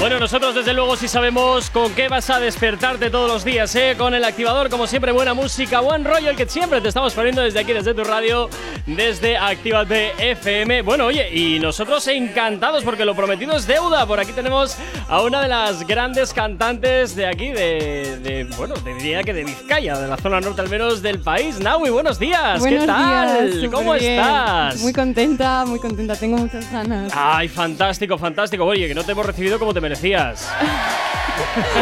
Bueno, nosotros desde luego sí sabemos con qué vas a despertarte todos los días, ¿eh? Con el activador, como siempre, buena música, buen rollo, el que siempre te estamos poniendo desde aquí, desde tu radio, desde Actívate FM. Bueno, oye, y nosotros encantados porque lo prometido es deuda. Por aquí tenemos a una de las grandes cantantes de aquí, de, de bueno, diría que de Vizcaya, de la zona norte al menos del país. Naui, buenos días, Buenos ¿qué tal? días, ¿Cómo estás? Muy contenta, muy contenta, tengo muchas ganas. Ay, fantástico, fantástico. Oye, que no te hemos recibido como te merecías.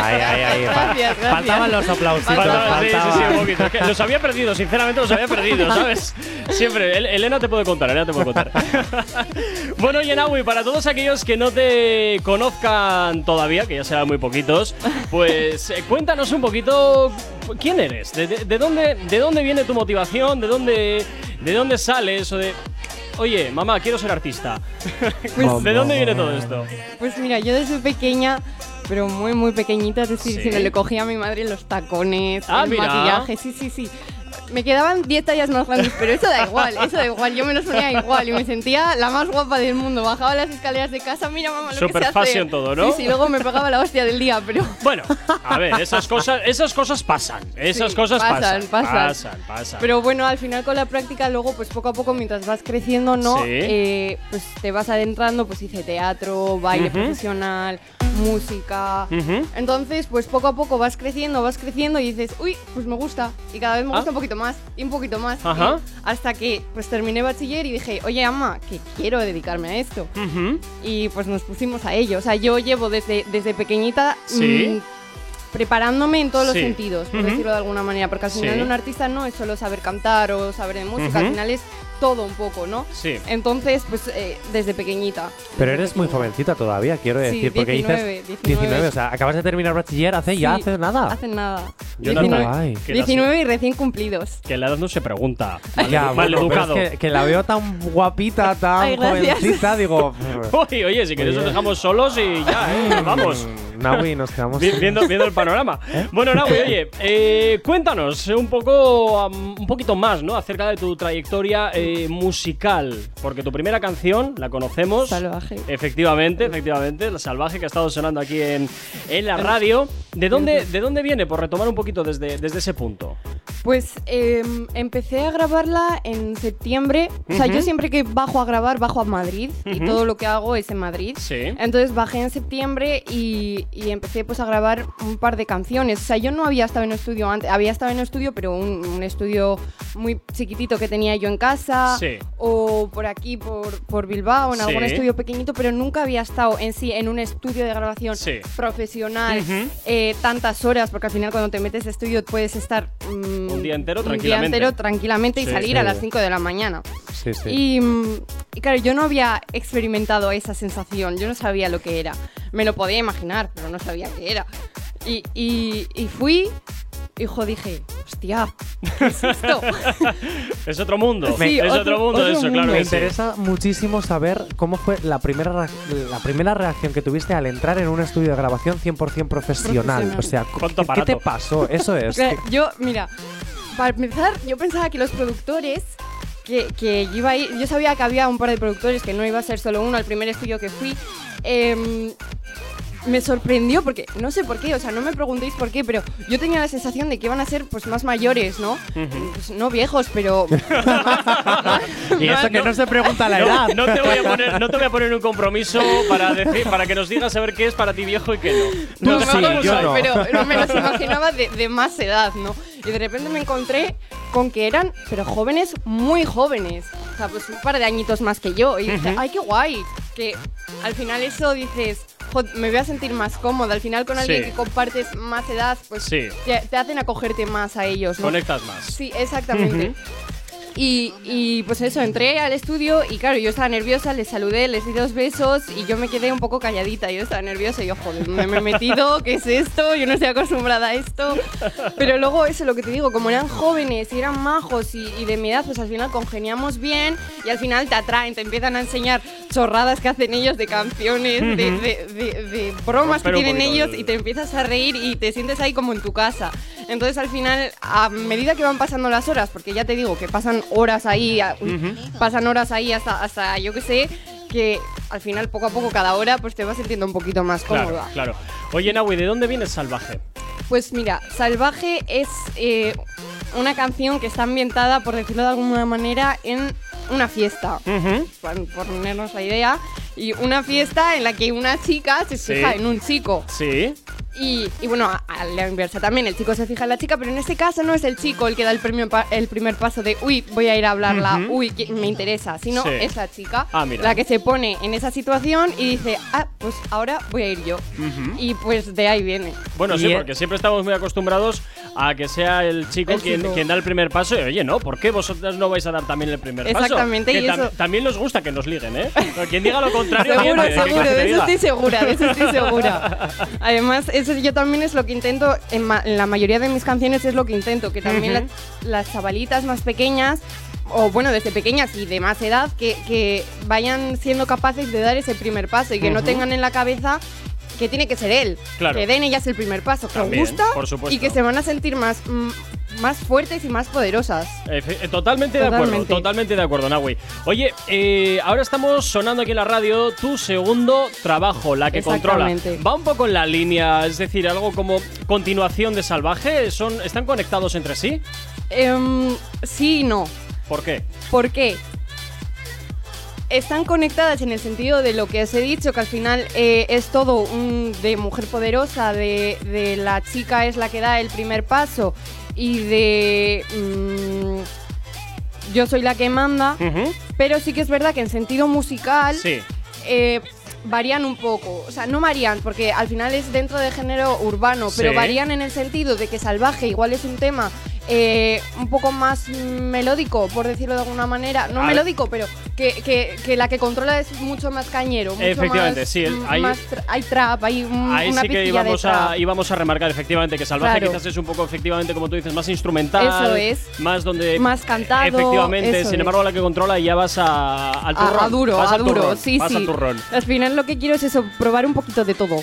Ay, ay, ay. fa- Gracias, gracias. Faltaban los aplausitos. Faltaba- sí, sí, sí, un poquito. Es que los había perdido, sinceramente los había perdido, ¿sabes? Siempre. El- Elena te puede contar, Elena te puede contar. bueno, Yenawi, para todos aquellos que no te conozcan todavía, que ya serán muy poquitos, pues eh, cuéntanos un poquito quién eres, de, de- de dónde, de dónde viene tu motivación, de dónde, de dónde sale eso de. Oye, mamá, quiero ser artista. Pues- ¿De dónde viene todo esto? Pues mira, yo desde pequeña, pero muy, muy pequeñita, es decir, Sí. si me le cogía a mi madre los tacones, Ah, el mira. maquillaje, sí, sí, sí. Me quedaban 10 tallas más grandes, pero eso da igual, eso da igual. Yo me los ponía igual y me sentía la más guapa del mundo. Bajaba las escaleras de casa, mira mamá lo que Super se hace. fashion todo, ¿no? Sí, sí, luego me pegaba la hostia del día, pero... Bueno, a ver, esas cosas, esas cosas pasan. Esas Sí, cosas pasan, pasan. pasan. Pasan, pasan. Pero bueno, al final con la práctica, luego, pues poco a poco, mientras vas creciendo, ¿no? Sí. Eh, pues te vas adentrando, pues hice teatro, baile profesional, música. Entonces, pues poco a poco vas creciendo, vas creciendo y dices, uy, pues me gusta. Y cada vez me Ah. gusta un poquito más, y un poquito más. Ajá. y hasta que pues terminé bachiller y dije, oye, ama, que quiero dedicarme a esto. Ujú. Y pues nos pusimos a ello. O sea, yo llevo desde, desde pequeñita Sí. mm, preparándome en todos los Sí. sentidos, por Ujú. decirlo de alguna manera. Porque al final Sí. un artista no es solo saber cantar o saber de música, al Ujú. final es todo un poco, ¿no? Sí. Entonces, pues eh, desde pequeñita. Pero Desde eres muy jovencita todavía, quiero Sí, decir. porque 19, dices 19. o sea, acabas de terminar bachiller hace ya, Sí, hace nada. Hace nada. Jonathan, 19, Guay. que la- 19 y recién cumplidos. Que la edad no se pregunta. Mal, Ya, mal bueno, educado. es que, que la veo tan guapita, tan Ay, jovencita, digo. Oye, oye, si queréis os dejamos solos y ya, ¿eh? Vamos. Naui, nos quedamos. Vi- Viendo, viendo el panorama. Bueno, Naui, oye, eh, cuéntanos un poco, un poquito más, ¿no? Acerca de tu trayectoria eh, musical. Porque tu primera canción la conocemos. Salvaje. Efectivamente, efectivamente, la salvaje que ha estado sonando aquí en, en la radio. ¿De dónde, ¿De dónde viene? Por retomar un poquito desde, desde ese punto. Pues em, empecé a grabarla en septiembre. O sea, yo siempre que bajo a grabar, bajo a Madrid. Y todo lo que hago es en Madrid. Sí. Entonces bajé en septiembre y, y empecé pues a grabar un par de canciones. O sea, yo no había estado en estudio antes. Había estado en estudio, pero un, un estudio muy chiquitito que tenía yo en casa. Sí. O por aquí, por, por Bilbao, en algún estudio pequeñito. Pero nunca había estado en sí en un estudio de grabación profesional. Ujú. eh, tantas horas, porque al final cuando te metes de estudio puedes estar... mm, Un día entero un día tranquilamente. entero tranquilamente y Sí, salir sí. a las 5 de la mañana. Sí, sí. Y, mm, y claro, yo no había experimentado esa sensación, yo no sabía lo que era. Me lo podía imaginar, pero no sabía qué era. Y, y, y fui, hijo, dije, hostia, ¿qué es esto? Es otro mundo. Sí, es otro, otro- mundo otro eso, claro mundo. Me que sí. interesa muchísimo saber cómo fue la primera, la primera reacción que tuviste al entrar en un estudio de grabación 100% profesional. Profesional. O sea, ¿Cuánto ¿qué, qué te pasó? Eso es. Yo, mira, para empezar, yo pensaba que los productores, que, iba a ir, yo sabía que había un par de productores, que no iba a ser solo uno, al primer estudio que fui, em, me sorprendió porque no sé por qué, o sea, no me preguntéis por qué, pero yo tenía la sensación de que iban a ser pues más mayores, ¿no? Pues, no viejos, pero y eso que no se pregunta la edad. No, no te voy a poner, no te voy a poner un compromiso para decir, para que nos digas a ver qué es para ti viejo y qué no. Tú No, sí, no, no, yo no. no. pero no me los imaginaba de, de más edad, ¿no? Y de repente me encontré con que eran, pero jóvenes, muy jóvenes. O sea, pues un par de añitos más que yo. Y dije, ay, qué guay. Que al final eso dices, "Jo, me voy a sentir más cómoda. Al final con alguien Sí. que compartes más edad, pues Sí. te, te hacen acogerte más a ellos, ¿no? Conectas más. Sí, exactamente. Y, y, pues eso, entré al estudio y claro, yo estaba nerviosa, les saludé, les di dos besos y yo me quedé un poco calladita. Yo estaba nerviosa y yo, joder, me, me he metido, ¿qué es esto? Yo no estoy acostumbrada a esto. Pero luego eso, lo que te digo, como eran jóvenes y eran majos y, y de mi edad, pues al final congeniamos bien y al final te atraen, te empiezan a enseñar chorradas que hacen ellos de canciones, de, de- de- de bromas que tienen ellos el- y te empiezas a reír y te sientes ahí como en tu casa. Entonces al final, a medida que van pasando las horas, porque ya te digo que pasan horas ahí, pasan horas ahí hasta, hasta yo qué sé, que al final poco a poco cada hora pues te vas sintiendo un poquito más Claro, cómoda. claro. Oye, Nahui, ¿de dónde viene Salvaje? Pues mira, Salvaje es eh, una canción que está ambientada, por decirlo de alguna manera, en una fiesta. Por, por ponernos la idea. Y una fiesta en la que una chica se Sí. fija en un chico. Sí. Y, y bueno, a, a la inversa también, el chico se fija en la chica, pero en este caso no es el chico el que da el, premio pa- el primer paso de, uy, voy a ir a hablarla, uy, que me interesa, sino Sí. es la chica Ah, la que se pone en esa situación y dice, ah, pues ahora voy a ir yo. Y pues de ahí viene. Bueno, Y sí, e- porque siempre estamos muy acostumbrados a que sea el chico, El quien, chico. quien da el primer paso. Y oye, no, ¿por qué vosotras no vais a dar también el primer paso? Exactamente, Que y tam- eso- también nos gusta que nos liguen, ¿eh? Pero quien diga lo contrario, Seguro, miente, ¿qué seguro, de eso estoy segura, de eso estoy segura. Además, eso yo también es lo que intento, en, ma- en la mayoría de mis canciones es lo que intento, que también Ujú. las, las chavalitas más pequeñas, o bueno, desde pequeñas y de más edad, que, que vayan siendo capaces de dar ese primer paso y que no Ujú. tengan en la cabeza que tiene que ser él. Claro. Que den ellas el primer paso, que También, gusta por supuesto. y que se van a sentir más, mm, más fuertes y más poderosas. Efe- eh, Totalmente de acuerdo, Totalmente. totalmente de acuerdo, Nahui. Oye, eh, ahora estamos sonando aquí en la radio tu segundo trabajo, la que controla. Exactamente. Va un poco en la línea, es decir, algo como continuación de Salvaje. ¿Son, ¿Están conectados entre sí? Em, sí y no. ¿Por qué? ¿Por qué? Están conectadas en el sentido de lo que os he dicho, que al final eh, es todo un, de mujer poderosa, de, de la chica es la que da el primer paso y de mm, yo soy la que manda, pero sí que es verdad que en sentido musical Sí. eh, varían un poco. O sea, no varían porque al final es dentro de género urbano, pero varían en el sentido de que Salvaje igual es un tema eh, un poco más melódico, por decirlo de alguna manera. No A ver. melódico, pero que, que- que la que controla es mucho más cañero. Mucho Efectivamente, más, sí, el- ahí- más tra- hay trap, hay un- Ahí una sí que pizquilla de íbamos a, trap. íbamos a remarcar efectivamente que Salvaje Claro. quizás es un poco, efectivamente, como tú dices, más instrumental. Eso es. Más donde. Más cantado, Efectivamente, eso sin es. embargo, la que controla ya vas a, al turrón. A, a duro, vas a duro, turrón, sí, vas sí. al turrón. Al final lo que quiero es eso, probar un poquito de todo.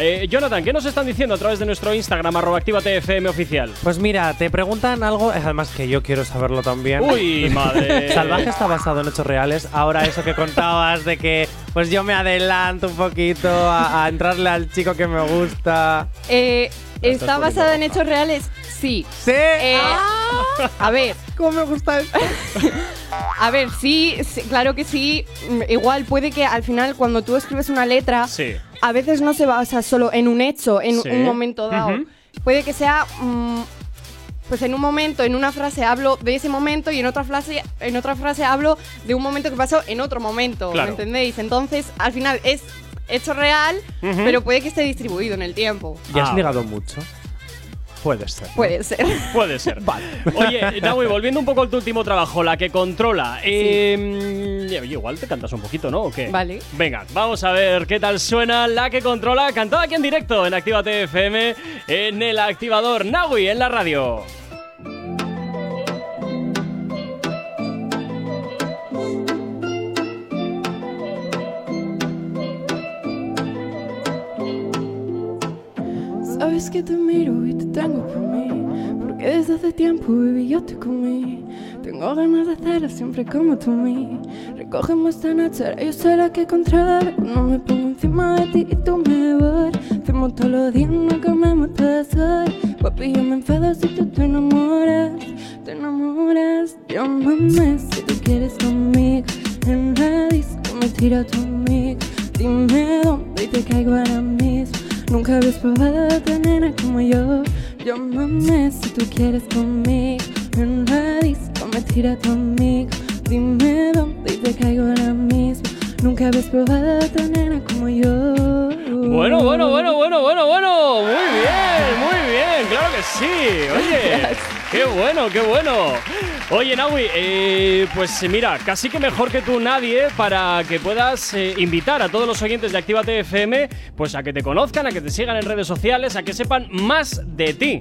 Eh, Jonathan, ¿qué nos están diciendo a través de nuestro Instagram, arroba actívatefm oficial? Pues mira, te preguntan algo, además que yo quiero saberlo también. Uy, madre. Salvaje está basado en hechos reales. Ahora eso que contabas de que pues yo me adelanto un poquito a, a entrarle al chico que me gusta. Eh, ¿Está basada en hechos reales? Sí. Sí. Eh, Ah. A ver, ¿Cómo me gusta esto? A ver, sí, sí, claro que sí. Igual puede que al final cuando tú escribes una letra, Sí. A veces no se basa solo en un hecho, en Sí. un momento dado. Ujú. Puede que sea, mm, pues en un momento, en una frase hablo de ese momento y en otra frase, en otra frase hablo de un momento que pasó en otro momento. Claro. ¿Me entendéis? Entonces, al final es hecho real, Ujú. pero puede que esté distribuido en el tiempo. ¿Ya has Ah, ligado mucho? Puede ser. Puede ser. Puede ser. Oye, Naui, volviendo un poco a tu último trabajo, la que controla. eh, oye, igual te cantas un poquito, ¿no? ¿O qué? Vale. Venga, vamos a ver qué tal suena la que controla, cantada aquí en directo en Actívate FM, en el activador Naui, en la radio. Sabes que te miro y te tengo por mí Porque desde hace tiempo, baby, yo te comí. Tengo ganas de hacerlo siempre como tú mí. Recógeme esta noche, yo soy la que controla. No me pongo encima de ti y tú me vas. Hacemos todos los días, no comemos todas horas Papi, yo me enfado si tú te enamoras. Te enamoras, llámame si tú quieres conmigo En la disco me tira tu amigo. Dime dónde y te caigo ahora mismo. Nunca habías probado a nena como yo Llámame si tú quieres conmigo En disco me tira tu amigo Dime dónde y te caigo ahora mismo Nunca habías probado a otra nena como yo Bueno, bueno, bueno, bueno, bueno, bueno. Muy bien, muy bien, claro que sí. Oye, qué bueno, qué bueno. Oye, Naui, eh, pues mira, casi que mejor que tú nadie para que puedas eh, invitar a todos los oyentes de Actívate FM, pues a que te conozcan, a que te sigan en redes sociales, a que sepan más de ti.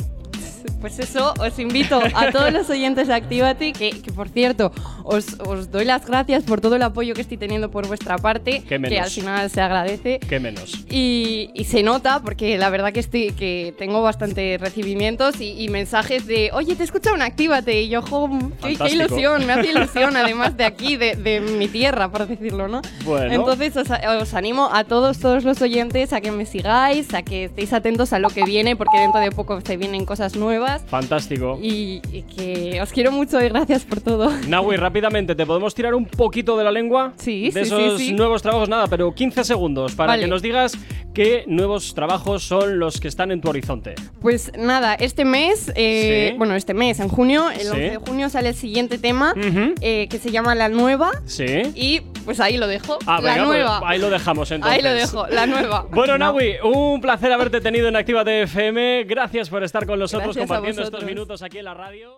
Pues eso, os invito a todos los oyentes de Actívate, que, que por cierto, os, os doy las gracias por todo el apoyo que estoy teniendo por vuestra parte, que al final se agradece. ¿Qué menos? Y, y se nota porque la verdad que estoy que tengo bastante recibimientos y, y mensajes de oye te he escuchado en Actívate y yo jo, qué, ilusión me hace ilusión además de aquí de, de mi tierra por decirlo no Bueno. entonces os, os animo a todos todos los oyentes a que me sigáis a que estéis atentos a lo que viene porque dentro de poco se vienen cosas nuevas Fantástico. y, y que os quiero mucho y gracias por todo Nahui, rápidamente, ¿te podemos tirar un poquito de la lengua? Sí, De sí, sí, esos sí. nuevos trabajos, nada, pero 15 segundos para Vale. que nos digas qué nuevos trabajos son los que están en tu horizonte. Pues nada, este mes, eh, Sí. bueno, este mes, en junio, el Sí. 11 de junio sale el siguiente tema eh, que se llama La Nueva. Sí. Y pues ahí lo dejo. Ah, la venga, pues nueva. ahí lo dejamos entonces. Ahí lo dejo, la nueva. Bueno, Nahui, un placer haberte tenido en Actívate FM. Gracias por estar con nosotros Gracias compartiendo estos minutos aquí en la radio.